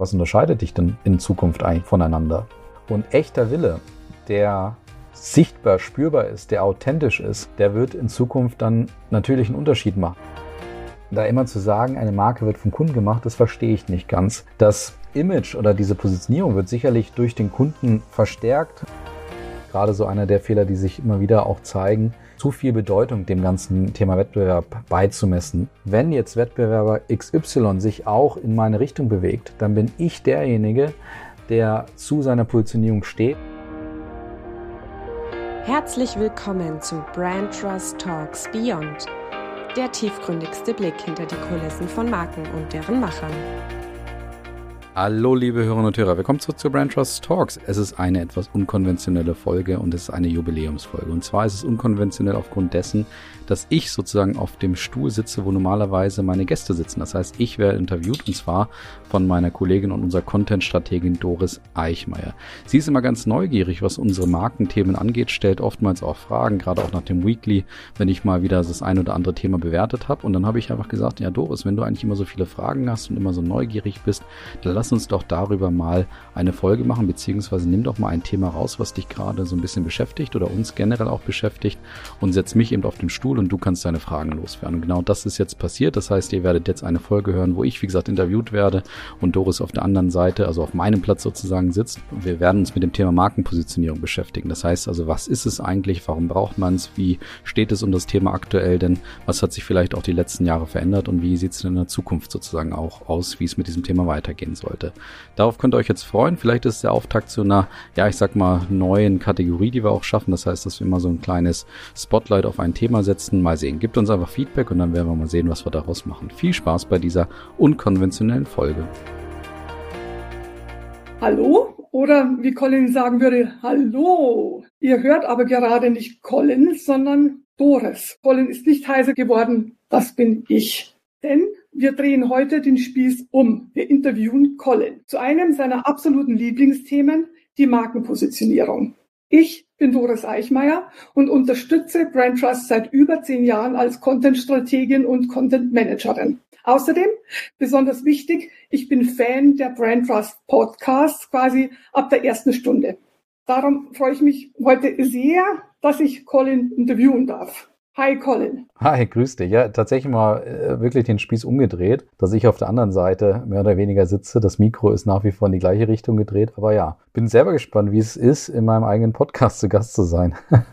Was unterscheidet dich denn in Zukunft eigentlich voneinander? Und echter Wille, der sichtbar, spürbar ist, der authentisch ist, der wird in Zukunft dann natürlich einen Unterschied machen. Da immer zu sagen, eine Marke wird vom Kunden gemacht, das verstehe ich nicht ganz. Das Image oder diese Positionierung wird sicherlich durch den Kunden verstärkt. Gerade so einer der Fehler, die sich immer wieder auch zeigen, zu viel Bedeutung dem ganzen Thema Wettbewerb beizumessen. Wenn jetzt Wettbewerber XY sich auch in meine Richtung bewegt, dann bin ich derjenige, der zu seiner Positionierung steht. Herzlich willkommen zu Brand Trust Talks Beyond, der tiefgründigste Blick hinter die Kulissen von Marken und deren Machern. Hallo, liebe Hörerinnen und Hörer, willkommen zurück zu Brand Trust Talks. Es ist eine etwas unkonventionelle Folge und es ist eine Jubiläumsfolge. Und zwar ist es unkonventionell aufgrund dessen, dass ich sozusagen auf dem Stuhl sitze, wo normalerweise meine Gäste sitzen. Das heißt, ich werde interviewt und zwar von meiner Kollegin und unserer Content-Strategin Doris Eichmeier. Sie ist immer ganz neugierig, was unsere Markenthemen angeht, stellt oftmals auch Fragen, gerade auch nach dem Weekly, wenn ich mal wieder das ein oder andere Thema bewertet habe. Und dann habe ich einfach gesagt, ja Doris, wenn du eigentlich immer so viele Fragen hast und immer so neugierig bist, dann lass uns doch darüber mal eine Folge machen, beziehungsweise nimm doch mal ein Thema raus, was dich gerade so ein bisschen beschäftigt oder uns generell auch beschäftigt und setz mich eben auf den Stuhl und du kannst deine Fragen loswerden. Und genau das ist jetzt passiert. Das heißt, ihr werdet jetzt eine Folge hören, wo ich, wie gesagt, interviewt werde und Doris auf der anderen Seite, also auf meinem Platz sozusagen sitzt. Wir werden uns mit dem Thema Markenpositionierung beschäftigen. Das heißt also, was ist es eigentlich? Warum braucht man es? Wie steht es um das Thema aktuell? Denn was hat sich vielleicht auch die letzten Jahre verändert und wie sieht es in der Zukunft sozusagen auch aus, wie es mit diesem Thema weitergehen sollte? Darauf könnt ihr euch jetzt freuen. Vielleicht ist der Auftakt zu einer, ja, ich sag mal, neuen Kategorie, die wir auch schaffen. Das heißt, dass wir immer so ein kleines Spotlight auf ein Thema setzen besten mal sehen. Gebt uns einfach Feedback und dann werden wir mal sehen, was wir daraus machen. Viel Spaß bei dieser unkonventionellen Folge. Hallo oder wie Colin sagen würde, hallo. Ihr hört aber gerade nicht Colin, sondern Doris. Colin ist nicht heiser geworden, das bin ich. Denn wir drehen heute den Spieß um. Wir interviewen Colin zu einem seiner absoluten Lieblingsthemen, die Markenpositionierung. Ich bin Doris Eichmeier und unterstütze Brand Trust seit über zehn Jahren als Content-Strategin und Content-Managerin. Außerdem, besonders wichtig, ich bin Fan der Brand Trust Podcasts quasi ab der ersten Stunde. Darum freue ich mich heute sehr, dass ich Colin interviewen darf. Hi Colin. Hi, grüß dich. Ja, tatsächlich mal äh, wirklich den Spieß umgedreht, dass ich auf der anderen Seite mehr oder weniger sitze. Das Mikro ist nach wie vor in die gleiche Richtung gedreht. Aber ja, bin selber gespannt, wie es ist, in meinem eigenen Podcast zu Gast zu sein.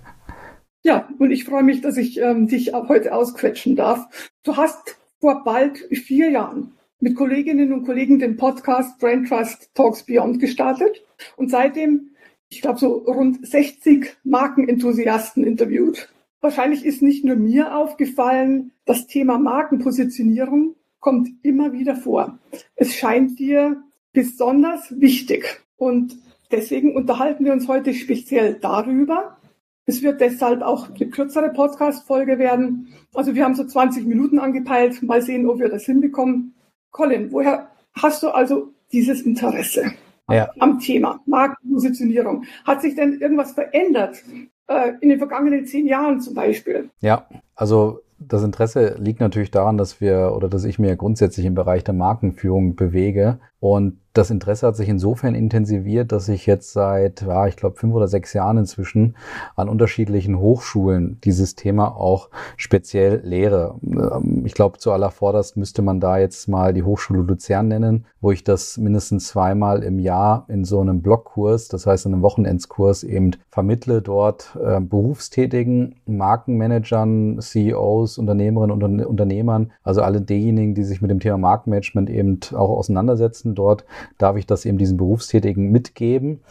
ja, und ich freue mich, dass ich ähm, dich auch heute ausquetschen darf. Du hast vor bald vier Jahren mit Kolleginnen und Kollegen den Podcast Brand Trust Talks Beyond gestartet und seitdem, ich glaube, so rund 60 Markenenthusiasten interviewt. Wahrscheinlich ist nicht nur mir aufgefallen, das Thema Markenpositionierung kommt immer wieder vor. Es scheint dir besonders wichtig. Und deswegen unterhalten wir uns heute speziell darüber. Es wird deshalb auch eine kürzere Podcast-Folge werden. Also wir haben so 20 Minuten angepeilt. Mal sehen, ob wir das hinbekommen. Colin, woher hast du also dieses Interesse ja. am Thema Markenpositionierung? Hat sich denn irgendwas verändert äh, in den vergangenen zehn Jahren zum Beispiel. Ja, also das Interesse liegt natürlich daran, dass wir oder dass ich mir grundsätzlich im Bereich der Markenführung bewege und das Interesse hat sich insofern intensiviert, dass ich jetzt seit, ja, ich glaube, fünf oder sechs Jahren inzwischen an unterschiedlichen Hochschulen dieses Thema auch speziell lehre. Ähm, ich glaube, zu allervorderst müsste man da jetzt mal die Hochschule Luzern nennen, wo ich das mindestens zweimal im Jahr in so einem Blockkurs, das heißt in einem Wochenendskurs eben vermittle, dort äh, berufstätigen Markenmanagern, CEOs, Unternehmerinnen und Unternehmern, also alle diejenigen, die sich mit dem Thema Markenmanagement eben auch auseinandersetzen, dort darf ich das eben diesen Berufstätigen mitgeben.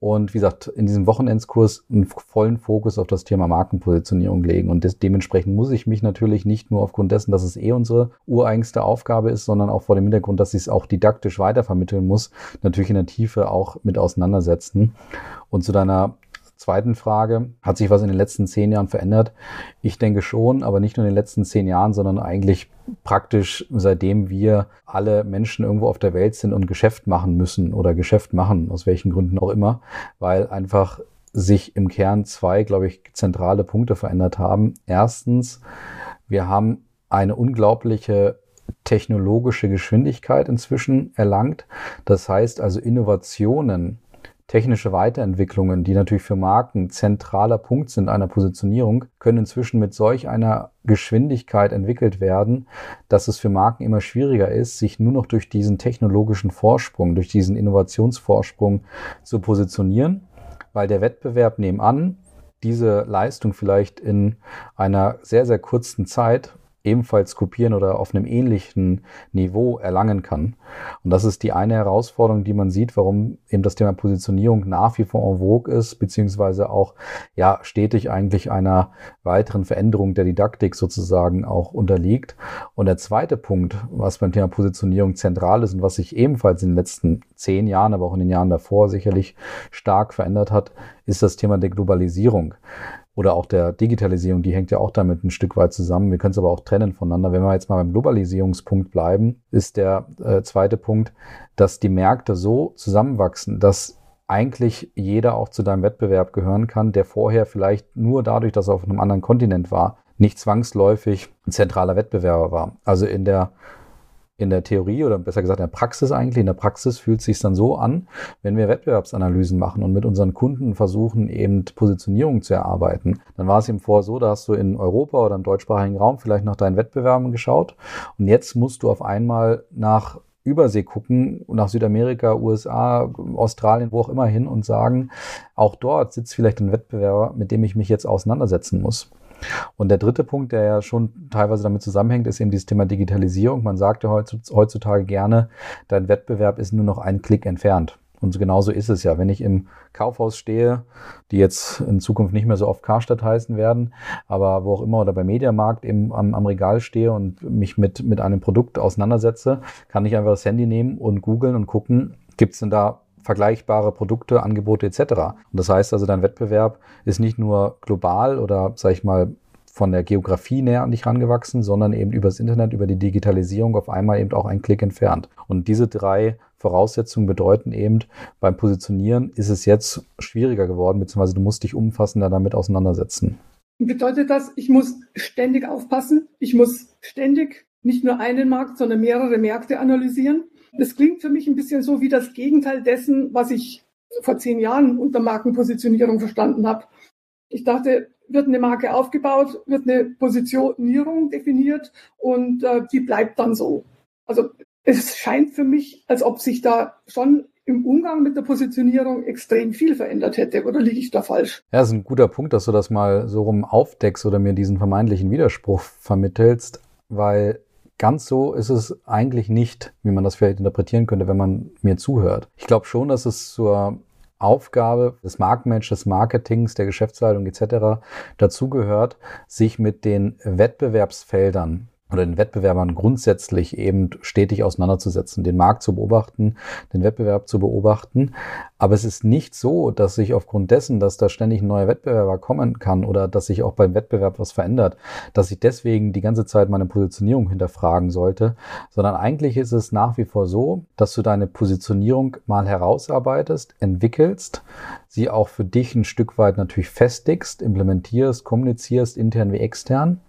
Und wie gesagt, in diesem Wochenendskurs einen vollen Fokus auf das Thema Markenpositionierung legen. Und des, dementsprechend muss ich mich natürlich nicht nur aufgrund dessen, dass es eh unsere ureigenste Aufgabe ist, sondern auch vor dem Hintergrund, dass ich es auch didaktisch weitervermitteln muss, natürlich in der Tiefe auch mit auseinandersetzen. Und zu deiner zweiten Frage, hat sich was in den letzten zehn Jahren verändert? Ich denke schon, aber nicht nur in den letzten zehn Jahren, sondern eigentlich praktisch seitdem wir alle Menschen irgendwo auf der Welt sind und Geschäft machen müssen oder Geschäft machen, aus welchen Gründen auch immer, weil einfach sich im Kern zwei, glaube ich, zentrale Punkte verändert haben. Erstens, wir haben eine unglaubliche technologische Geschwindigkeit inzwischen erlangt. Das heißt also Innovationen, technische Weiterentwicklungen, die natürlich für Marken zentraler Punkt sind einer Positionierung, können inzwischen mit solch einer Geschwindigkeit entwickelt werden, dass es für Marken immer schwieriger ist, sich nur noch durch diesen technologischen Vorsprung, durch diesen Innovationsvorsprung zu positionieren, weil der Wettbewerb nebenan diese Leistung vielleicht in einer sehr, sehr kurzen Zeit ebenfalls kopieren oder auf einem ähnlichen Niveau erlangen kann. Und das ist die eine Herausforderung, die man sieht, warum eben das Thema Positionierung nach wie vor en vogue ist, beziehungsweise auch ja stetig eigentlich einer weiteren Veränderung der Didaktik sozusagen auch unterliegt. Und der zweite Punkt, was beim Thema Positionierung zentral ist und was sich ebenfalls in den letzten zehn Jahren, aber auch in den Jahren davor sicherlich stark verändert hat, ist das Thema der Globalisierung oder auch der Digitalisierung, die hängt ja auch damit ein Stück weit zusammen. Wir können es aber auch trennen voneinander. Wenn wir jetzt mal beim Globalisierungspunkt bleiben, ist der äh, zweite Punkt, dass die Märkte so zusammenwachsen, dass eigentlich jeder auch zu deinem Wettbewerb gehören kann, der vorher vielleicht nur dadurch, dass er auf einem anderen Kontinent war, nicht zwangsläufig ein zentraler Wettbewerber war. Also in der in der Theorie oder besser gesagt in der Praxis eigentlich, in der Praxis fühlt es sich dann so an, wenn wir Wettbewerbsanalysen machen und mit unseren Kunden versuchen, eben Positionierung zu erarbeiten, dann war es eben vorher so, da hast du in Europa oder im deutschsprachigen Raum vielleicht nach deinen Wettbewerben geschaut. Und jetzt musst du auf einmal nach Übersee gucken, nach Südamerika, USA, Australien, wo auch immer hin und sagen, auch dort sitzt vielleicht ein Wettbewerber, mit dem ich mich jetzt auseinandersetzen muss. Und der dritte Punkt, der ja schon teilweise damit zusammenhängt, ist eben dieses Thema Digitalisierung. Man sagt ja heutzutage gerne, dein Wettbewerb ist nur noch ein Klick entfernt. Und genauso ist es ja. Wenn ich im Kaufhaus stehe, die jetzt in Zukunft nicht mehr so oft Karstadt heißen werden, aber wo auch immer oder bei Mediamarkt eben am, am Regal stehe und mich mit, mit einem Produkt auseinandersetze, kann ich einfach das Handy nehmen und googeln und gucken, gibt es denn da vergleichbare Produkte, Angebote etc. Und das heißt also, dein Wettbewerb ist nicht nur global oder, sag ich mal, von der Geografie näher an dich rangewachsen, sondern eben übers Internet, über die Digitalisierung auf einmal eben auch einen Klick entfernt. Und diese drei Voraussetzungen bedeuten eben, beim Positionieren ist es jetzt schwieriger geworden, beziehungsweise du musst dich umfassender damit auseinandersetzen. Bedeutet das, ich muss ständig aufpassen, ich muss ständig nicht nur einen Markt, sondern mehrere Märkte analysieren? Das klingt für mich ein bisschen so wie das Gegenteil dessen, was ich vor zehn Jahren unter Markenpositionierung verstanden habe. Ich dachte, wird eine Marke aufgebaut, wird eine Positionierung definiert und äh, die bleibt dann so. Also es scheint für mich, als ob sich da schon im Umgang mit der Positionierung extrem viel verändert hätte. Oder liege ich da falsch? Ja, das ist ein guter Punkt, dass du das mal so rum aufdeckst oder mir diesen vermeintlichen Widerspruch vermittelst, weil Ganz so ist es eigentlich nicht, wie man das vielleicht interpretieren könnte, wenn man mir zuhört. Ich glaube schon, dass es zur Aufgabe des Marktmanagements, des Marketings, der Geschäftsleitung etc. dazugehört, sich mit den Wettbewerbsfeldern oder den Wettbewerbern grundsätzlich eben stetig auseinanderzusetzen, den Markt zu beobachten, den Wettbewerb zu beobachten. Aber es ist nicht so, dass sich aufgrund dessen, dass da ständig ein neuer Wettbewerber kommen kann oder dass sich auch beim Wettbewerb was verändert, dass ich deswegen die ganze Zeit meine Positionierung hinterfragen sollte, sondern eigentlich ist es nach wie vor so, dass du deine Positionierung mal herausarbeitest, entwickelst, sie auch für dich ein Stück weit natürlich festigst, implementierst, kommunizierst, intern wie extern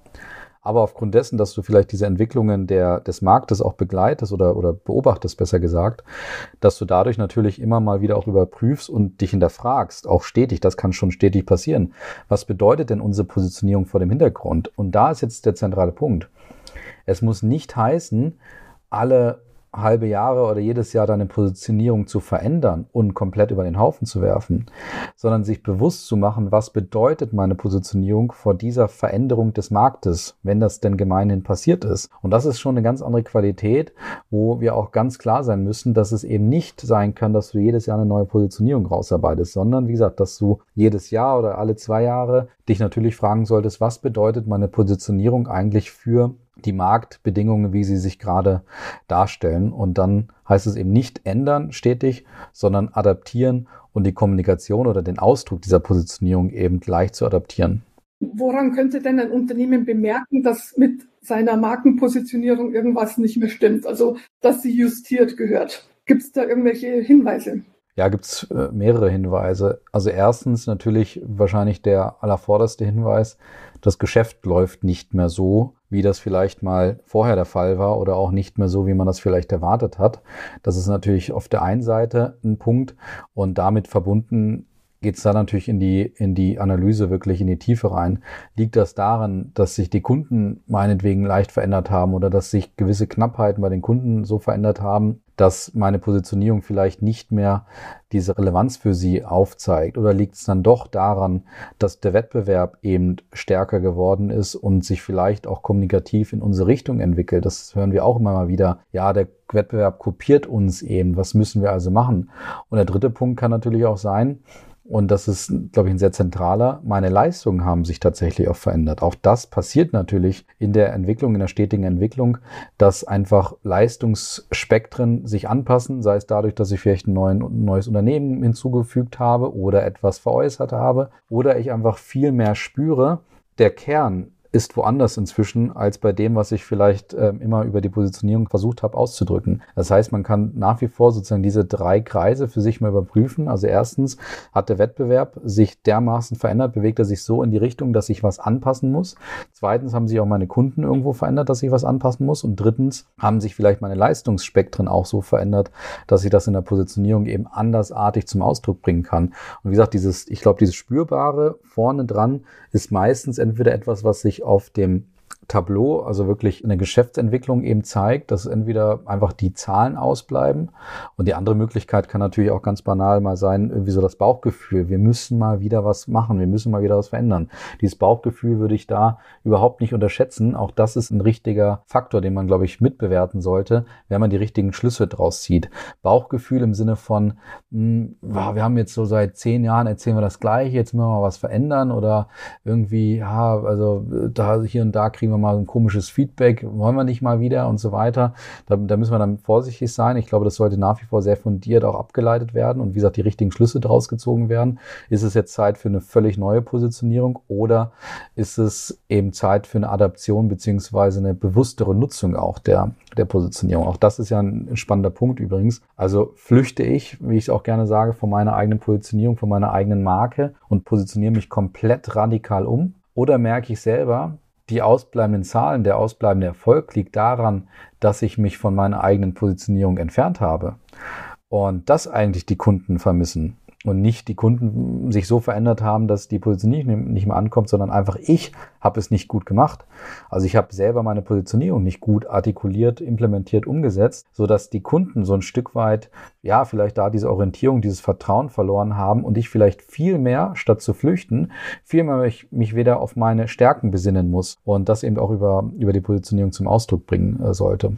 aber aufgrund dessen, dass du vielleicht diese Entwicklungen der, des Marktes auch begleitest oder, oder beobachtest, besser gesagt, dass du dadurch natürlich immer mal wieder auch überprüfst und dich hinterfragst, auch stetig, das kann schon stetig passieren. Was bedeutet denn unsere Positionierung vor dem Hintergrund? Und da ist jetzt der zentrale Punkt. Es muss nicht heißen, alle halbe Jahre oder jedes Jahr deine Positionierung zu verändern und komplett über den Haufen zu werfen, sondern sich bewusst zu machen, was bedeutet meine Positionierung vor dieser Veränderung des Marktes, wenn das denn gemeinhin passiert ist. Und das ist schon eine ganz andere Qualität, wo wir auch ganz klar sein müssen, dass es eben nicht sein kann, dass du jedes Jahr eine neue Positionierung rausarbeitest, sondern wie gesagt, dass du jedes Jahr oder alle zwei Jahre dich natürlich fragen solltest, was bedeutet meine Positionierung eigentlich für die Marktbedingungen, wie sie sich gerade darstellen. Und dann heißt es eben nicht ändern stetig, sondern adaptieren und die Kommunikation oder den Ausdruck dieser Positionierung eben gleich zu adaptieren. Woran könnte denn ein Unternehmen bemerken, dass mit seiner Markenpositionierung irgendwas nicht mehr stimmt? Also, dass sie justiert gehört. Gibt es da irgendwelche Hinweise? Ja, gibt's äh, mehrere Hinweise. Also erstens natürlich wahrscheinlich der allervorderste Hinweis, das Geschäft läuft nicht mehr so, wie das vielleicht mal vorher der Fall war oder auch nicht mehr so, wie man das vielleicht erwartet hat. Das ist natürlich auf der einen Seite ein Punkt und damit verbunden geht es da natürlich in die, in die Analyse wirklich in die Tiefe rein. Liegt das daran, dass sich die Kunden meinetwegen leicht verändert haben oder dass sich gewisse Knappheiten bei den Kunden so verändert haben, dass meine Positionierung vielleicht nicht mehr diese Relevanz für sie aufzeigt? Oder liegt es dann doch daran, dass der Wettbewerb eben stärker geworden ist und sich vielleicht auch kommunikativ in unsere Richtung entwickelt? Das hören wir auch immer mal wieder. Ja, der Wettbewerb kopiert uns eben. Was müssen wir also machen? Und der dritte Punkt kann natürlich auch sein, und das ist, glaube ich, ein sehr zentraler. Meine Leistungen haben sich tatsächlich auch verändert. Auch das passiert natürlich in der Entwicklung, in der stetigen Entwicklung, dass einfach Leistungsspektren sich anpassen, sei es dadurch, dass ich vielleicht ein, neues Unternehmen hinzugefügt habe oder etwas veräußert habe oder ich einfach viel mehr spüre, der Kern ist woanders inzwischen als bei dem, was ich vielleicht äh, immer über die Positionierung versucht habe auszudrücken. Das heißt, man kann nach wie vor sozusagen diese drei Kreise für sich mal überprüfen. Also erstens hat der Wettbewerb sich dermaßen verändert, bewegt er sich so in die Richtung, dass ich was anpassen muss. Zweitens haben sich auch meine Kunden irgendwo verändert, dass ich was anpassen muss. Und drittens haben sich vielleicht meine Leistungsspektren auch so verändert, dass ich das in der Positionierung eben andersartig zum Ausdruck bringen kann. Und wie gesagt, dieses, ich glaube, dieses Spürbare vorne dran ist meistens entweder etwas, was sich auf dem Tableau, also wirklich eine Geschäftsentwicklung eben zeigt, dass entweder einfach die Zahlen ausbleiben und die andere Möglichkeit kann natürlich auch ganz banal mal sein, irgendwie so das Bauchgefühl. Wir müssen mal wieder was machen, wir müssen mal wieder was verändern. Dieses Bauchgefühl würde ich da überhaupt nicht unterschätzen. Auch das ist ein richtiger Faktor, den man, glaube ich, mitbewerten sollte, wenn man die richtigen Schlüsse draus zieht. Bauchgefühl im Sinne von, mh, hm, wir haben jetzt so seit zehn Jahren erzählen wir das Gleiche, jetzt müssen wir mal was verändern oder irgendwie, ja, also da hier und da kriegen wir mal ein komisches Feedback, wollen wir nicht mal wieder und so weiter. Da, da müssen wir dann vorsichtig sein. Ich glaube, das sollte nach wie vor sehr fundiert auch abgeleitet werden und wie gesagt, die richtigen Schlüsse daraus gezogen werden. Ist es jetzt Zeit für eine völlig neue Positionierung oder ist es eben Zeit für eine Adaption beziehungsweise eine bewusstere Nutzung auch der, der Positionierung? Auch das ist ja ein spannender Punkt übrigens. Also flüchte ich, wie ich es auch gerne sage, von meiner eigenen Positionierung, von meiner eigenen Marke und positioniere mich komplett radikal um? Oder merke ich selber, die ausbleibenden Zahlen, der ausbleibende Erfolg liegt daran, dass ich mich von meiner eigenen Positionierung entfernt habe. Und das eigentlich die Kunden vermissen und nicht die Kunden sich so verändert haben, dass die Positionierung nicht mehr ankommt, sondern einfach ich habe es nicht gut gemacht. Also ich habe selber meine Positionierung nicht gut artikuliert, implementiert, umgesetzt, so dass die Kunden so ein Stück weit ja vielleicht da diese Orientierung, dieses Vertrauen verloren haben und ich vielleicht viel mehr statt zu flüchten, viel mehr mich, mich wieder auf meine Stärken besinnen muss und das eben auch über über die Positionierung zum Ausdruck bringen äh, sollte.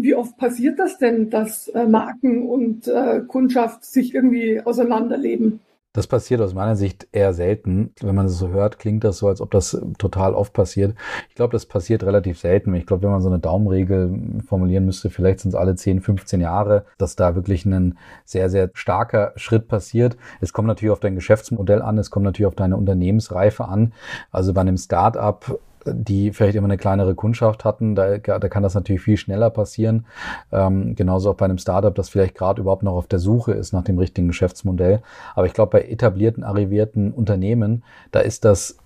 Wie oft passiert das denn, dass äh, Marken und äh, Kundschaft sich irgendwie auseinanderleben? Das passiert aus meiner Sicht eher selten. Wenn man es so hört, klingt das so, als ob das total oft passiert. Ich glaube, das passiert relativ selten. Ich glaube, wenn man so eine Daumenregel formulieren müsste, vielleicht sind es alle 10, 15 Jahre, dass da wirklich ein sehr, sehr starker Schritt passiert. Es kommt natürlich auf dein Geschäftsmodell an, es kommt natürlich auf deine Unternehmensreife an. Also bei einem Start-up die vielleicht immer eine kleinere Kundschaft hatten, da, da kann das natürlich viel schneller passieren. Ähm, genauso auch bei einem Startup, das vielleicht gerade überhaupt noch auf der Suche ist nach dem richtigen Geschäftsmodell. Aber ich glaube, bei etablierten, arrivierten Unternehmen, da ist das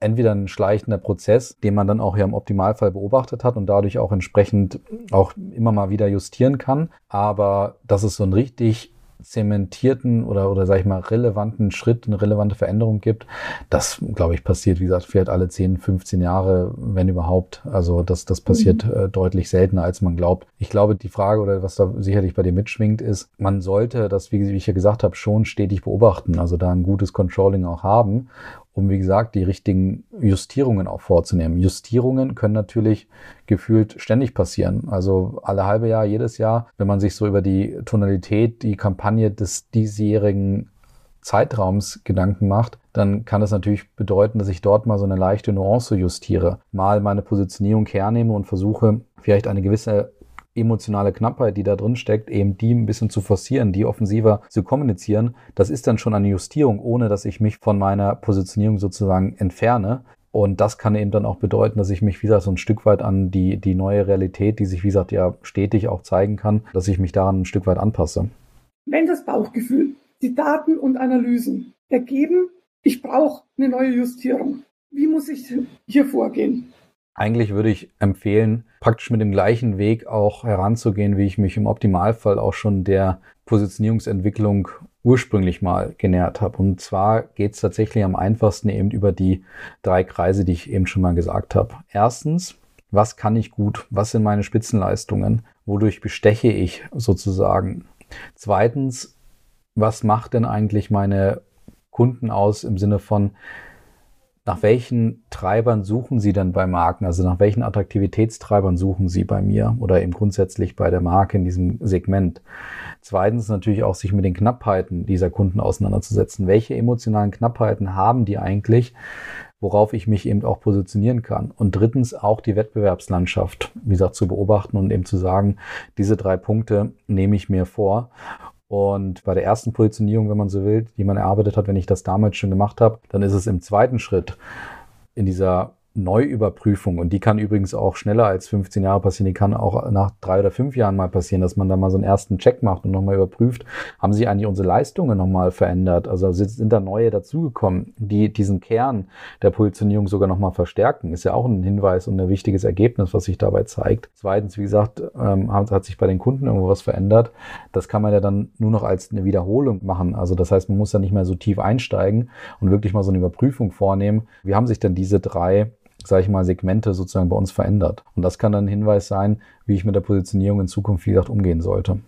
entweder ein schleichender Prozess, den man dann auch ja im Optimalfall beobachtet hat und dadurch auch entsprechend auch immer mal wieder justieren kann. Aber das ist so ein richtig zementierten oder, oder sag ich mal, relevanten Schritt, eine relevante Veränderung gibt. Das, glaube ich, passiert, wie gesagt, vielleicht alle 10, 15 Jahre, wenn überhaupt. Also das, das passiert mhm. äh, deutlich seltener, als man glaubt. Ich glaube, die Frage oder was da sicherlich bei dir mitschwingt, ist, man sollte das, wie, wie ich ja gesagt habe, schon stetig beobachten, also da ein gutes Controlling auch haben um, wie gesagt, die richtigen Justierungen auch vorzunehmen. Justierungen können natürlich gefühlt ständig passieren. Also alle halbe Jahr, jedes Jahr, wenn man sich so über die Tonalität, die Kampagne des diesjährigen Zeitraums Gedanken macht, dann kann das natürlich bedeuten, dass ich dort mal so eine leichte Nuance justiere, mal meine Positionierung hernehme und versuche, vielleicht eine gewisse emotionale Knappheit, die da drin steckt, eben die ein bisschen zu forcieren, die offensiver zu kommunizieren, das ist dann schon eine Justierung, ohne dass ich mich von meiner Positionierung sozusagen entferne. Und das kann eben dann auch bedeuten, dass ich mich, wie gesagt, so ein Stück weit an die, die neue Realität, die sich, wie gesagt, ja stetig auch zeigen kann, dass ich mich daran ein Stück weit anpasse. Wenn das Bauchgefühl, die Daten und Analysen ergeben, ich brauche eine neue Justierung. Wie muss ich hier vorgehen? Eigentlich würde ich empfehlen, praktisch mit dem gleichen Weg auch heranzugehen, wie ich mich im Optimalfall auch schon der Positionierungsentwicklung ursprünglich mal genährt habe. Und zwar geht es tatsächlich am einfachsten eben über die drei Kreise, die ich eben schon mal gesagt habe. Erstens, was kann ich gut? Was sind meine Spitzenleistungen? Wodurch besteche ich sozusagen? Zweitens, was macht denn eigentlich meine Kunden aus im Sinne von, nach welchen Treibern suchen Sie dann bei Marken? Also nach welchen Attraktivitätstreibern suchen Sie bei mir oder eben grundsätzlich bei der Marke in diesem Segment? Zweitens natürlich auch sich mit den Knappheiten dieser Kunden auseinanderzusetzen. Welche emotionalen Knappheiten haben die eigentlich, worauf ich mich eben auch positionieren kann? Und drittens auch die Wettbewerbslandschaft, wie gesagt, zu beobachten und eben zu sagen, diese drei Punkte nehme ich mir vor und bei der ersten Positionierung, wenn man so will, die man erarbeitet hat, wenn ich das damals schon gemacht habe, dann ist es im zweiten Schritt in dieser Neuüberprüfung und die kann übrigens auch schneller als 15 Jahre passieren, die kann auch nach drei oder fünf Jahren mal passieren, dass man da mal so einen ersten Check macht und nochmal überprüft, haben sich eigentlich unsere Leistungen nochmal verändert? Also sind da neue dazugekommen, die diesen Kern der Positionierung sogar nochmal verstärken? Ist ja auch ein Hinweis und ein wichtiges Ergebnis, was sich dabei zeigt. Zweitens, wie gesagt, ähm, hat, sich bei den Kunden irgendwo was verändert. Das kann man ja dann nur noch als eine Wiederholung machen. Also das heißt, man muss da nicht mehr so tief einsteigen und wirklich mal so eine Überprüfung vornehmen. Wie haben sich denn diese drei sage ich mal, Segmente sozusagen bei uns verändert. Und das kann dann ein Hinweis sein, wie ich mit der Positionierung in Zukunft, wie gesagt, umgehen sollte.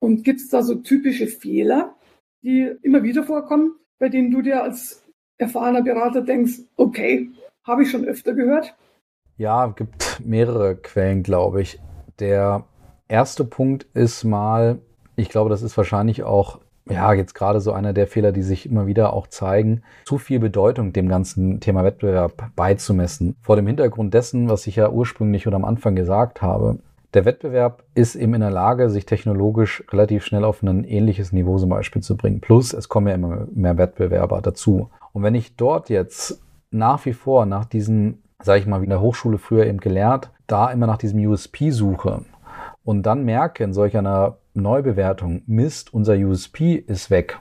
Und gibt es da so typische Fehler, die immer wieder vorkommen, bei denen du dir als erfahrener Berater denkst, okay, habe ich schon öfter gehört? Ja, gibt mehrere Quellen, glaube ich. Der erste Punkt ist mal, ich glaube, das ist wahrscheinlich auch ja, jetzt gerade so einer der Fehler, die sich immer wieder auch zeigen, zu viel Bedeutung dem ganzen Thema Wettbewerb beizumessen. Vor dem Hintergrund dessen, was ich ja ursprünglich oder am Anfang gesagt habe. Der Wettbewerb ist eben in der Lage, sich technologisch relativ schnell auf ein ähnliches Niveau zum Beispiel zu bringen. Plus, es kommen ja immer mehr Wettbewerber dazu. Und wenn ich dort jetzt nach wie vor nach diesen, sage ich mal, wie in der Hochschule früher eben gelehrt, da immer nach diesem USP suche und dann merke in solch einer Neubewertung, Mist, unser USP ist weg.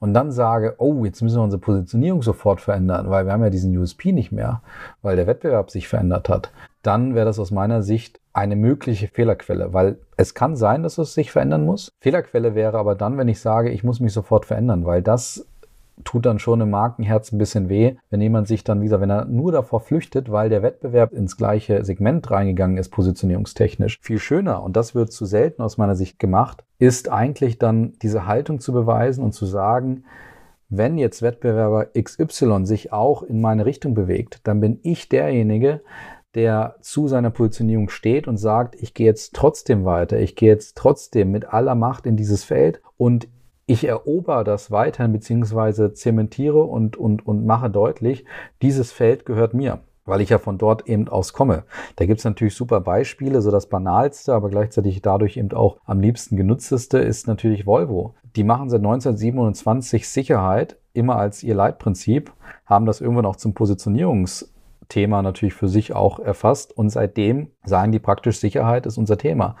Und dann sage, oh, jetzt müssen wir unsere Positionierung sofort verändern, weil wir haben ja diesen USP nicht mehr, weil der Wettbewerb sich verändert hat. Dann wäre das aus meiner Sicht eine mögliche Fehlerquelle, weil es kann sein, dass es sich verändern muss. Fehlerquelle wäre aber dann, wenn ich sage, ich muss mich sofort verändern, weil das tut dann schon im Markenherz ein bisschen weh, wenn jemand sich dann wieder, wenn er nur davor flüchtet, weil der Wettbewerb ins gleiche Segment reingegangen ist, positionierungstechnisch. Viel schöner, und das wird zu selten aus meiner Sicht gemacht, ist eigentlich dann diese Haltung zu beweisen und zu sagen, wenn jetzt Wettbewerber XY sich auch in meine Richtung bewegt, dann bin ich derjenige, der zu seiner Positionierung steht und sagt, ich gehe jetzt trotzdem weiter, ich gehe jetzt trotzdem mit aller Macht in dieses Feld und ich erober das weiterhin beziehungsweise zementiere und, und, und mache deutlich, dieses Feld gehört mir weil ich ja von dort eben aus komme. Da gibt's natürlich super Beispiele, so das banalste, aber gleichzeitig dadurch eben auch am liebsten genutzteste ist natürlich Volvo. Die machen seit 1927 Sicherheit immer als ihr Leitprinzip, haben das irgendwann auch zum Positionierungsthema natürlich für sich auch erfasst und seitdem sagen die praktisch Sicherheit ist unser Thema.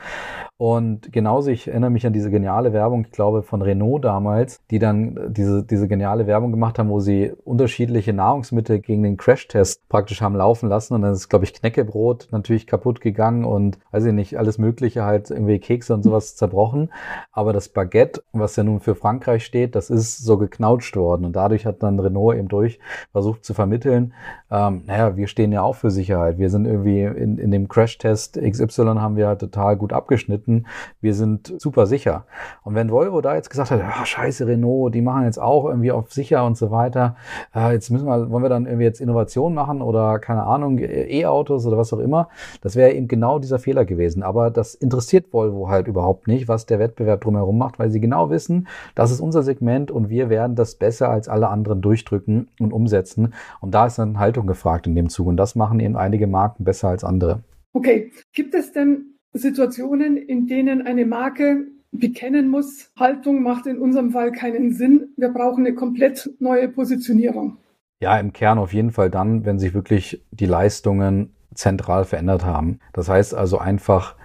Und genauso, ich erinnere mich an diese geniale Werbung, ich glaube von Renault damals, die dann diese, diese geniale Werbung gemacht haben, wo sie unterschiedliche Nahrungsmittel gegen den Crashtest praktisch haben laufen lassen. Und dann ist, glaube ich, Knäckebrot natürlich kaputt gegangen und weiß ich nicht, alles Mögliche, halt irgendwie Kekse und sowas zerbrochen. Aber das Baguette, was ja nun für Frankreich steht, das ist so geknautscht worden. Und dadurch hat dann Renault eben durch versucht zu vermitteln, ähm, naja, wir stehen ja auch für Sicherheit. Wir sind irgendwie in, in dem Crashtest XY haben wir halt total gut abgeschnitten. Wir sind super sicher. Und wenn Volvo da jetzt gesagt hat, ah, scheiße, Renault, die machen jetzt auch irgendwie auf sicher und so weiter, äh, jetzt müssen wir, wollen wir dann irgendwie jetzt Innovation machen oder keine Ahnung, E-Autos oder was auch immer, das wäre eben genau dieser Fehler gewesen. Aber das interessiert Volvo halt überhaupt nicht, was der Wettbewerb drumherum macht, weil sie genau wissen, das ist unser Segment und wir werden das besser als alle anderen durchdrücken und umsetzen. Und da ist dann Haltung gefragt in dem Zug. Und das machen eben einige Marken besser als andere. Okay, gibt es denn Situationen, in denen eine Marke bekennen muss, Haltung macht in unserem Fall keinen Sinn. Wir brauchen eine komplett neue Positionierung. Ja, im Kern auf jeden Fall dann, wenn sich wirklich die Leistungen zentral verändert haben. Das heißt also einfach,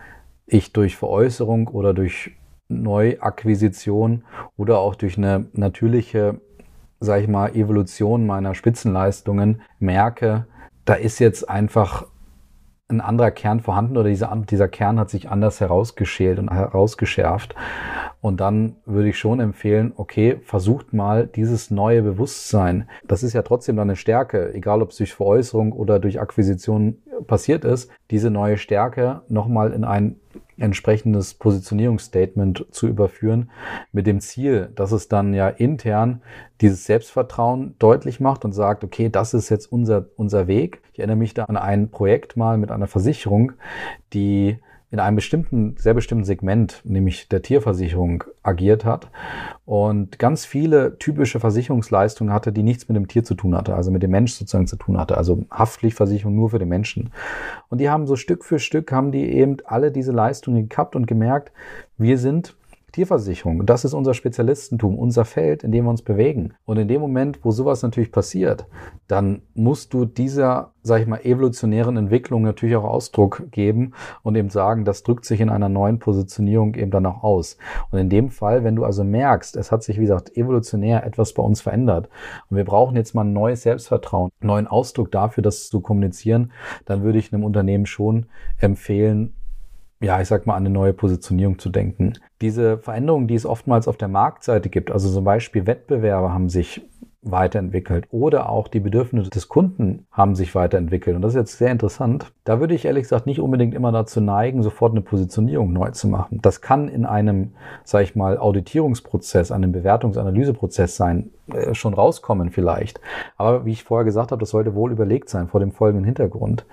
ich durch Veräußerung oder durch Neuakquisition oder auch durch eine natürliche, sag ich mal, Evolution meiner Spitzenleistungen merke, da ist jetzt einfach ein anderer Kern vorhanden oder dieser, dieser Kern hat sich anders herausgeschält und herausgeschärft. Und dann würde ich schon empfehlen, okay, versucht mal dieses neue Bewusstsein. Das ist ja trotzdem dann eine Stärke, egal ob es durch Veräußerung oder durch Akquisition passiert ist, diese neue Stärke nochmal in ein entsprechendes Positionierungsstatement zu überführen, mit dem Ziel, dass es dann ja intern dieses Selbstvertrauen deutlich macht und sagt, okay, das ist jetzt unser, unser Weg. Ich erinnere mich da an ein Projekt mal mit einer Versicherung, die in einem bestimmten, sehr bestimmten Segment, nämlich der Tierversicherung, agiert hat und ganz viele typische Versicherungsleistungen hatte, die nichts mit dem Tier zu tun hatte, also mit dem Mensch sozusagen zu tun hatte, also Haftpflichtversicherung nur für den Menschen. Und die haben so Stück für Stück, haben die eben alle diese Leistungen gekappt und gemerkt, wir sind Tierversicherung. Das ist unser Spezialistentum, unser Feld, in dem wir uns bewegen. Und in dem Moment, wo sowas natürlich passiert, dann musst du dieser, sag ich mal, evolutionären Entwicklung natürlich auch Ausdruck geben und eben sagen, das drückt sich in einer neuen Positionierung eben dann auch aus. Und in dem Fall, wenn du also merkst, es hat sich, wie gesagt, evolutionär etwas bei uns verändert und wir brauchen jetzt mal ein neues Selbstvertrauen, einen neuen Ausdruck dafür, das zu kommunizieren, dann würde ich einem Unternehmen schon empfehlen, ja, ich sag mal, an eine neue Positionierung zu denken. Diese Veränderungen, die es oftmals auf der Marktseite gibt, also zum Beispiel Wettbewerber haben sich weiterentwickelt oder auch die Bedürfnisse des Kunden haben sich weiterentwickelt. Und das ist jetzt sehr interessant. Da würde ich ehrlich gesagt nicht unbedingt immer dazu neigen, sofort eine Positionierung neu zu machen. Das kann in einem, sage ich mal, Auditierungsprozess, einem Bewertungsanalyseprozess sein, äh, schon rauskommen vielleicht. Aber wie ich vorher gesagt habe, das sollte wohl überlegt sein vor dem folgenden Hintergrund.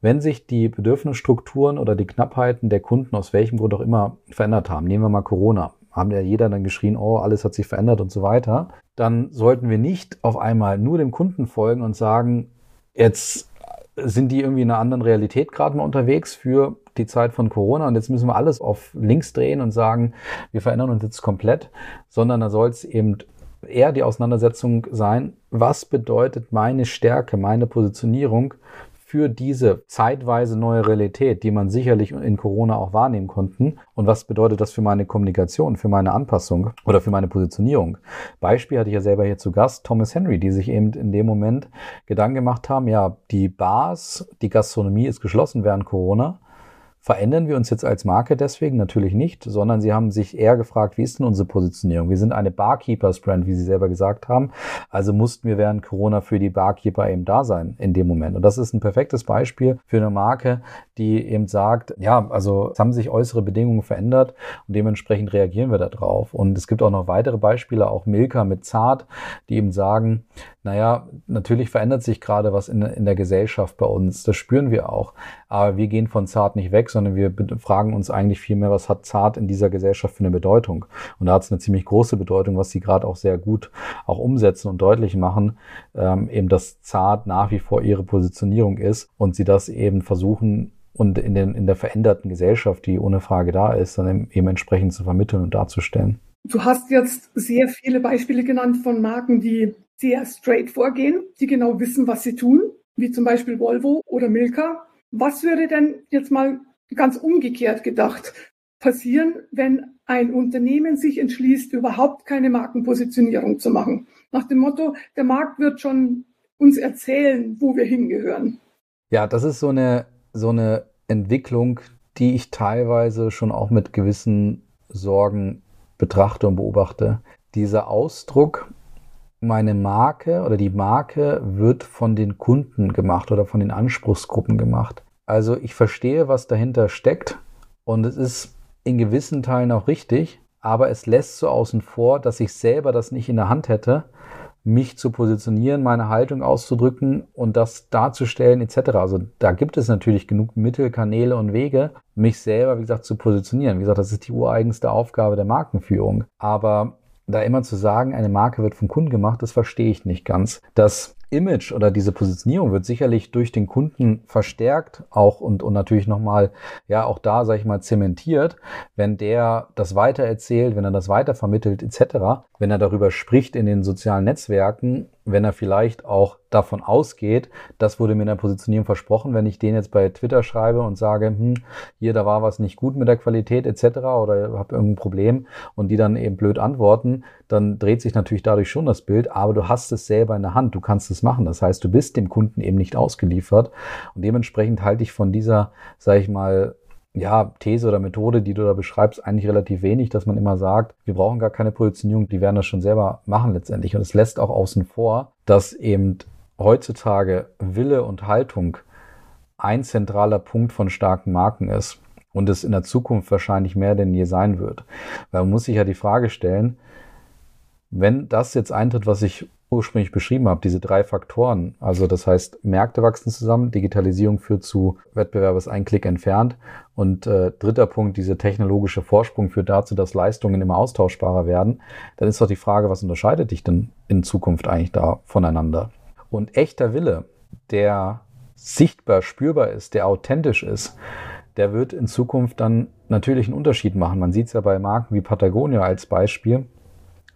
Wenn sich die Bedürfnisstrukturen oder die Knappheiten der Kunden aus welchem Grund auch immer verändert haben, nehmen wir mal Corona, haben ja jeder dann geschrien, oh, alles hat sich verändert und so weiter, dann sollten wir nicht auf einmal nur dem Kunden folgen und sagen, jetzt sind die irgendwie in einer anderen Realität gerade mal unterwegs für die Zeit von Corona und jetzt müssen wir alles auf links drehen und sagen, wir verändern uns jetzt komplett, sondern da soll es eben eher die Auseinandersetzung sein, was bedeutet meine Stärke, meine Positionierung für diese zeitweise neue Realität, die man sicherlich in Corona auch wahrnehmen konnten. Und was bedeutet das für meine Kommunikation, für meine Anpassung oder für meine Positionierung? Beispiel hatte ich ja selber hier zu Gast, Thomas Henry, die sich eben in dem Moment Gedanken gemacht haben, ja, die Bars, die Gastronomie ist geschlossen während Corona. Verändern wir uns jetzt als Marke deswegen? Natürlich nicht, sondern sie haben sich eher gefragt, wie ist denn unsere Positionierung? Wir sind eine Barkeepers-Brand, wie sie selber gesagt haben. Also mussten wir während Corona für die Barkeeper eben da sein in dem Moment. Und das ist ein perfektes Beispiel für eine Marke, die eben sagt, ja, also es haben sich äußere Bedingungen verändert und dementsprechend reagieren wir darauf. Und es gibt auch noch weitere Beispiele, auch Milka mit Zart, die eben sagen, naja, natürlich verändert sich gerade was in, in der Gesellschaft bei uns. Das spüren wir auch. Aber wir gehen von Zart nicht weg, sondern wir fragen uns eigentlich vielmehr, was hat Zart in dieser Gesellschaft für eine Bedeutung? Und da hat es eine ziemlich große Bedeutung, was sie gerade auch sehr gut auch umsetzen und deutlich machen, ähm, eben dass Zart nach wie vor ihre Positionierung ist und sie das eben versuchen, und in, den, in der veränderten Gesellschaft, die ohne Frage da ist, dann eben entsprechend zu vermitteln und darzustellen. Du hast jetzt sehr viele Beispiele genannt von Marken, die sehr straight vorgehen, die genau wissen, was sie tun, wie zum Beispiel Volvo oder Milka. Was würde denn jetzt mal ganz umgekehrt gedacht passieren, wenn ein Unternehmen sich entschließt, überhaupt keine Markenpositionierung zu machen? Nach dem Motto, der Markt wird schon uns erzählen, wo wir hingehören. Ja, das ist so eine, so eine Entwicklung, die ich teilweise schon auch mit gewissen Sorgen betrachte und beobachte. Dieser Ausdruck, meine Marke oder die Marke wird von den Kunden gemacht oder von den Anspruchsgruppen gemacht. Also ich verstehe, was dahinter steckt und es ist in gewissen Teilen auch richtig, aber es lässt so außen vor, dass ich selber das nicht in der Hand hätte, mich zu positionieren, meine Haltung auszudrücken und das darzustellen etc. Also da gibt es natürlich genug Mittel, Kanäle und Wege, mich selber, wie gesagt, zu positionieren. Wie gesagt, das ist die ureigenste Aufgabe der Markenführung. Aber da immer zu sagen, eine Marke wird vom Kunden gemacht, das verstehe ich nicht ganz. Das Image oder diese Positionierung wird sicherlich durch den Kunden verstärkt auch und, und natürlich nochmal, ja, auch da, sage ich mal, zementiert, wenn der das weitererzählt, wenn er das weitervermittelt etc., wenn er darüber spricht in den sozialen Netzwerken, wenn er vielleicht auch davon ausgeht, das wurde mir in der Positionierung versprochen, wenn ich den jetzt bei Twitter schreibe und sage, hm, hier, da war was nicht gut mit der Qualität etc. oder habe irgendein Problem und die dann eben blöd antworten, dann dreht sich natürlich dadurch schon das Bild, aber du hast es selber in der Hand, du kannst es machen. Das heißt, du bist dem Kunden eben nicht ausgeliefert und dementsprechend halte ich von dieser, sage ich mal, ja, These oder Methode, die du da beschreibst, eigentlich relativ wenig, dass man immer sagt, wir brauchen gar keine Positionierung, die werden das schon selber machen letztendlich. Und es lässt auch außen vor, dass eben heutzutage Wille und Haltung ein zentraler Punkt von starken Marken ist und es in der Zukunft wahrscheinlich mehr denn je sein wird. Weil man muss sich ja die Frage stellen, wenn das jetzt eintritt, was ich ursprünglich beschrieben habe, diese drei Faktoren, also das heißt, Märkte wachsen zusammen, Digitalisierung führt zu Wettbewerb ist ein Klick entfernt und äh, dritter Punkt, diese technologische Vorsprung führt dazu, dass Leistungen immer austauschbarer werden, dann ist doch die Frage, was unterscheidet dich denn in Zukunft eigentlich da voneinander? Und echter Wille, der sichtbar, spürbar ist, der authentisch ist, der wird in Zukunft dann natürlich einen Unterschied machen. Man sieht es ja bei Marken wie Patagonia als Beispiel.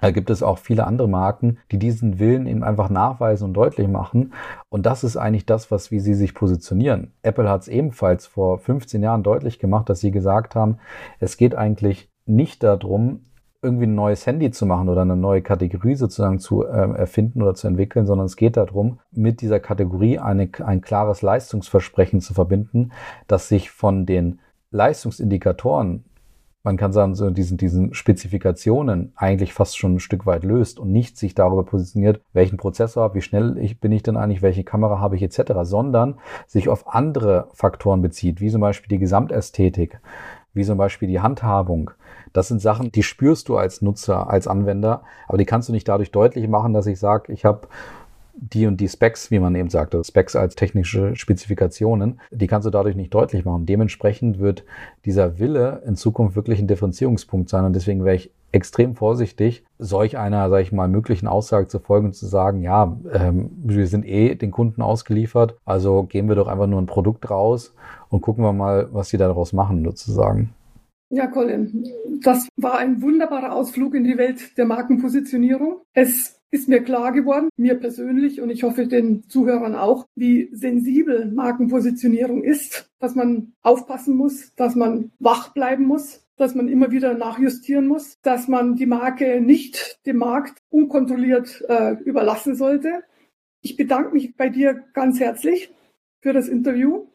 Da gibt es auch viele andere Marken, die diesen Willen eben einfach nachweisen und deutlich machen. Und das ist eigentlich das, was wie sie sich positionieren. Apple hat es ebenfalls vor 15 Jahren deutlich gemacht, dass sie gesagt haben, es geht eigentlich nicht darum, irgendwie ein neues Handy zu machen oder eine neue Kategorie sozusagen zu äh, erfinden oder zu entwickeln, sondern es geht darum, mit dieser Kategorie eine, ein klares Leistungsversprechen zu verbinden, das sich von den Leistungsindikatoren, man kann sagen, so diesen, diesen Spezifikationen eigentlich fast schon ein Stück weit löst und nicht sich darüber positioniert, welchen Prozessor habe, wie schnell ich, bin ich denn eigentlich, welche Kamera habe ich etc., sondern sich auf andere Faktoren bezieht, wie zum Beispiel die Gesamtästhetik, wie zum Beispiel die Handhabung, das sind Sachen, die spürst du als Nutzer, als Anwender, aber die kannst du nicht dadurch deutlich machen, dass ich sage, ich habe die und die Specs, wie man eben sagte, Specs als technische Spezifikationen, die kannst du dadurch nicht deutlich machen. Dementsprechend wird dieser Wille in Zukunft wirklich ein Differenzierungspunkt sein und deswegen wäre ich extrem vorsichtig, solch einer, sage ich mal, möglichen Aussage zu folgen und zu sagen, ja, ähm, wir sind eh den Kunden ausgeliefert, also geben wir doch einfach nur ein Produkt raus und gucken wir mal, was sie daraus machen, sozusagen. Ja, Colin, das war ein wunderbarer Ausflug in die Welt der Markenpositionierung. Es ist mir klar geworden, mir persönlich und ich hoffe den Zuhörern auch, wie sensibel Markenpositionierung ist, dass man aufpassen muss, dass man wach bleiben muss, dass man immer wieder nachjustieren muss, dass man die Marke nicht dem Markt unkontrolliert äh, überlassen sollte. Ich bedanke mich bei dir ganz herzlich für das Interview.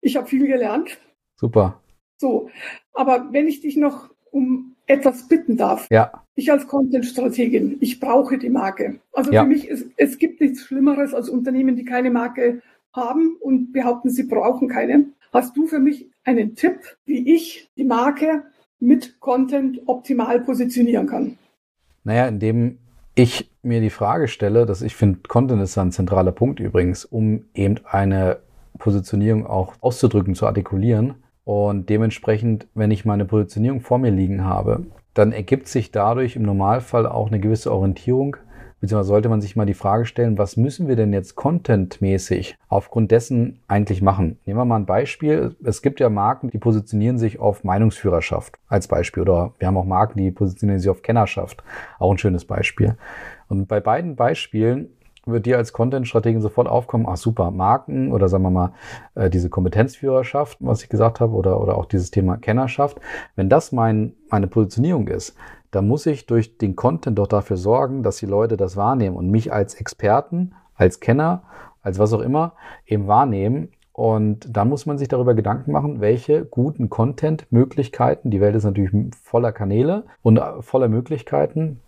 Ich habe viel gelernt. Super. So, aber wenn ich dich noch um etwas bitten darf. Ja. Ich als Content-Strategin, ich brauche die Marke. Also ja. für mich, ist, es gibt nichts Schlimmeres als Unternehmen, die keine Marke haben und behaupten, sie brauchen keine. Hast du für mich einen Tipp, wie ich die Marke mit Content optimal positionieren kann? Naja, indem ich mir die Frage stelle, dass ich finde, Content ist ein zentraler Punkt übrigens, um eben eine Positionierung auch auszudrücken, zu artikulieren und dementsprechend, wenn ich meine Positionierung vor mir liegen habe, dann ergibt sich dadurch im Normalfall auch eine gewisse Orientierung, beziehungsweise sollte man sich mal die Frage stellen, was müssen wir denn jetzt contentmäßig aufgrund dessen eigentlich machen? Nehmen wir mal ein Beispiel. Es gibt ja Marken, die positionieren sich auf Meinungsführerschaft als Beispiel oder wir haben auch Marken, die positionieren sich auf Kennerschaft. Auch ein schönes Beispiel. Und bei beiden Beispielen wird dir als Content-Strategin sofort aufkommen, ach super, Marken oder sagen wir mal äh, diese Kompetenzführerschaft, was ich gesagt habe, oder, oder auch dieses Thema Kennerschaft. Wenn das mein, meine Positionierung ist, dann muss ich durch den Content doch dafür sorgen, dass die Leute das wahrnehmen und mich als Experten, als Kenner, als was auch immer eben wahrnehmen. Und dann muss man sich darüber Gedanken machen, welche guten Content-Möglichkeiten, die Welt ist natürlich voller Kanäle und äh, voller Möglichkeiten,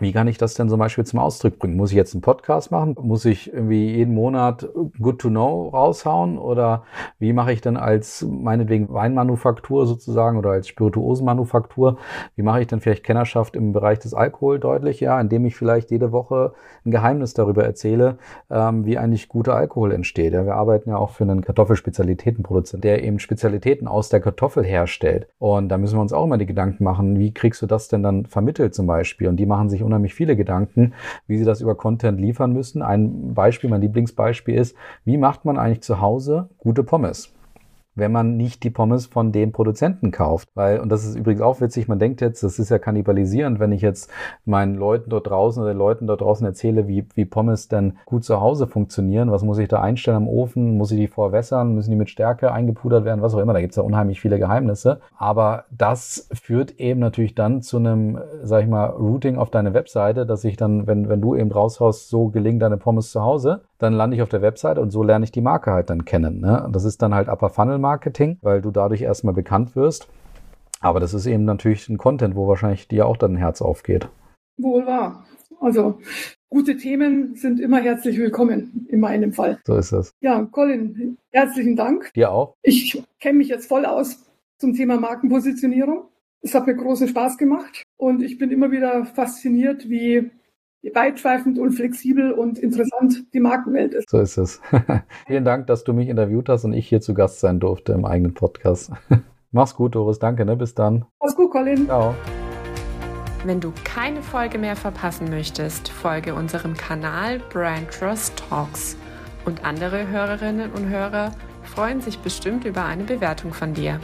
wie kann ich das denn zum Beispiel zum Ausdruck bringen? Muss ich jetzt einen Podcast machen? Muss ich irgendwie jeden Monat Good to Know raushauen? Oder wie mache ich denn als meinetwegen Weinmanufaktur sozusagen oder als Spirituosenmanufaktur? Wie mache ich denn vielleicht Kennerschaft im Bereich des Alkohol deutlich? Ja, indem ich vielleicht jede Woche ein Geheimnis darüber erzähle, ähm, wie eigentlich guter Alkohol entsteht. Ja, wir arbeiten ja auch für einen Kartoffelspezialitätenproduzent, der eben Spezialitäten aus der Kartoffel herstellt. Und da müssen wir uns auch immer die Gedanken machen, wie kriegst du das denn dann vermittelt zum Beispiel? Und die machen sich unheimlich viele Gedanken, wie sie das über Content liefern müssen. Ein Beispiel, mein Lieblingsbeispiel ist, wie macht man eigentlich zu Hause gute Pommes? Wenn man nicht die Pommes von dem Produzenten kauft. Weil, und das ist übrigens auch witzig, man denkt jetzt, das ist ja kannibalisierend, wenn ich jetzt meinen Leuten dort draußen oder den Leuten dort draußen erzähle, wie, wie Pommes denn gut zu Hause funktionieren. Was muss ich da einstellen am Ofen? Muss ich die vorwässern? Müssen die mit Stärke eingepudert werden? Was auch immer. Da gibt's ja unheimlich viele Geheimnisse. Aber das führt eben natürlich dann zu einem, sag ich mal, Routing auf deine Webseite, dass ich dann, wenn, wenn du eben raushaust, so gelingen deine Pommes zu Hause, dann lande ich auf der Webseite und so lerne ich die Marke halt dann kennen. Ne? Das ist dann halt Upper Funnel Marketing, weil du dadurch erstmal bekannt wirst. Aber das ist eben natürlich ein Content, wo wahrscheinlich dir auch dann ein Herz aufgeht. Wohl wahr. Also gute Themen sind immer herzlich willkommen in meinem Fall. So ist es. Ja, Colin, herzlichen Dank. Dir auch. Ich kenne mich jetzt voll aus zum Thema Markenpositionierung. Es hat mir großen Spaß gemacht und ich bin immer wieder fasziniert, wie weitschweifend und flexibel und interessant die Markenwelt ist. So ist es. Vielen Dank, dass du mich interviewt hast und ich hier zu Gast sein durfte im eigenen Podcast. Mach's gut, Doris. Danke, ne? Bis dann. Mach's gut, Colin. Ciao. Wenn du keine Folge mehr verpassen möchtest, folge unserem Kanal Brand Trust Talks. Und andere Hörerinnen und Hörer freuen sich bestimmt über eine Bewertung von dir.